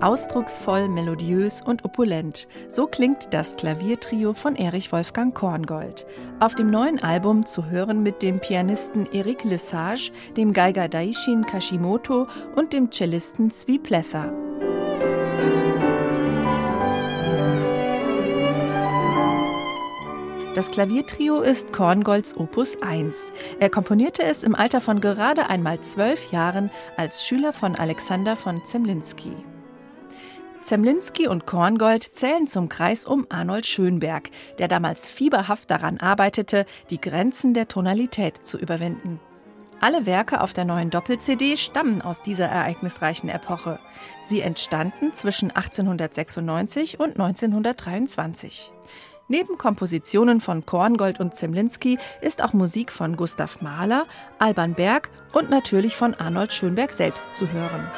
Ausdrucksvoll, melodiös und opulent. So klingt das Klaviertrio von Erich Wolfgang Korngold. Auf dem neuen Album zu hören mit dem Pianisten Eric Lesage, dem Geiger Daishin Kashimoto und dem Cellisten Zvi Plesser. Das Klaviertrio ist Korngolds Opus 1. Er komponierte es im Alter von gerade einmal zwölf Jahren als Schüler von Alexander von Zemlinsky. Zemlinski und Korngold zählen zum Kreis um Arnold Schönberg, der damals fieberhaft daran arbeitete, die Grenzen der Tonalität zu überwinden. Alle Werke auf der neuen Doppel-CD stammen aus dieser ereignisreichen Epoche. Sie entstanden zwischen 1896 und 1923. Neben Kompositionen von Korngold und Zemlinski ist auch Musik von Gustav Mahler, Alban Berg und natürlich von Arnold Schönberg selbst zu hören.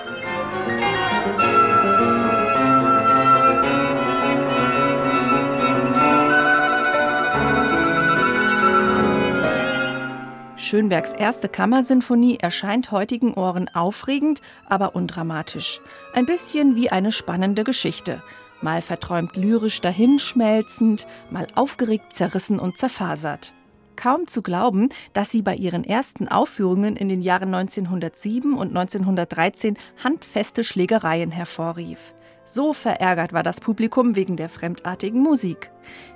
Schönbergs erste Kammersinfonie erscheint heutigen Ohren aufregend, aber undramatisch. Ein bisschen wie eine spannende Geschichte. Mal verträumt lyrisch dahinschmelzend, mal aufgeregt zerrissen und zerfasert. Kaum zu glauben, dass sie bei ihren ersten Aufführungen in den Jahren 1907 und 1913 handfeste Schlägereien hervorrief. So verärgert war das Publikum wegen der fremdartigen Musik.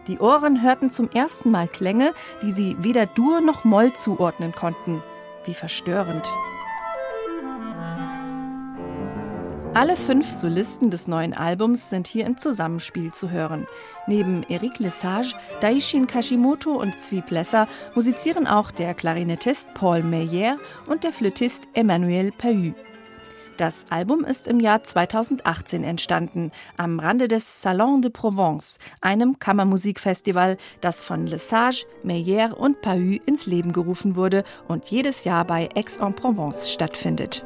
Die Ohren hörten zum ersten Mal Klänge, die sie weder Dur noch Moll zuordnen konnten. Wie verstörend. Alle fünf Solisten des neuen Albums sind hier im Zusammenspiel zu hören. Neben Eric Lesage, Daishin Kashimoto und Zvi Plesser musizieren auch der Klarinettist Paul Meyer und der Flötist Emmanuel Pahü. Das Album ist im Jahr 2018 entstanden, am Rande des Salon de Provence, einem Kammermusikfestival, das von Lesage, Meyer und Pahü ins Leben gerufen wurde und jedes Jahr bei Aix-en-Provence stattfindet.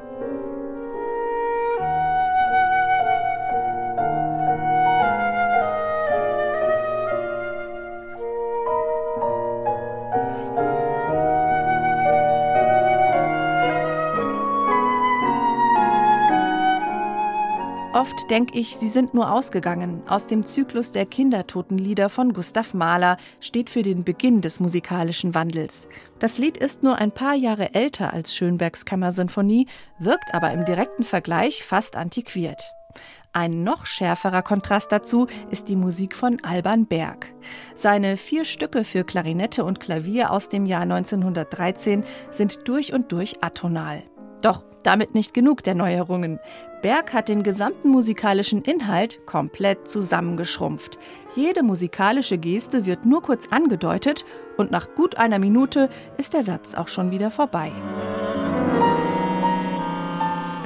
Oft denke ich, sie sind nur ausgegangen. Aus dem Zyklus der Kindertotenlieder von Gustav Mahler steht für den Beginn des musikalischen Wandels. Das Lied ist nur ein paar Jahre älter als Schönbergs Kammersinfonie, wirkt aber im direkten Vergleich fast antiquiert. Ein noch schärferer Kontrast dazu ist die Musik von Alban Berg. Seine vier Stücke für Klarinette und Klavier aus dem Jahr 1913 sind durch und durch atonal. Doch damit nicht genug der Neuerungen. Berg hat den gesamten musikalischen Inhalt komplett zusammengeschrumpft. Jede musikalische Geste wird nur kurz angedeutet und nach gut einer Minute ist der Satz auch schon wieder vorbei.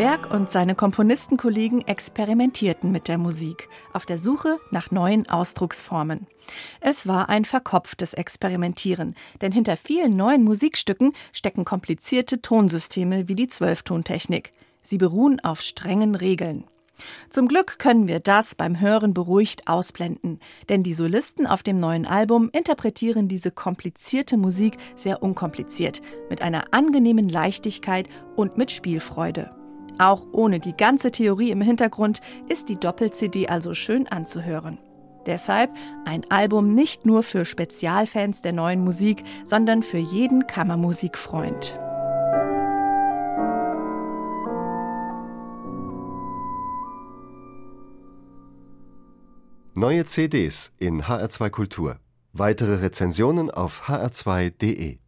Berg und seine Komponistenkollegen experimentierten mit der Musik, auf der Suche nach neuen Ausdrucksformen. Es war ein verkopftes Experimentieren, denn hinter vielen neuen Musikstücken stecken komplizierte Tonsysteme wie die Zwölftontechnik. Sie beruhen auf strengen Regeln. Zum Glück können wir das beim Hören beruhigt ausblenden, denn die Solisten auf dem neuen Album interpretieren diese komplizierte Musik sehr unkompliziert, mit einer angenehmen Leichtigkeit und mit Spielfreude. Auch ohne die ganze Theorie im Hintergrund ist die Doppel-CD also schön anzuhören. Deshalb ein Album nicht nur für Spezialfans der neuen Musik, sondern für jeden Kammermusikfreund. Neue CDs in HR2 Kultur. Weitere Rezensionen auf hr2.de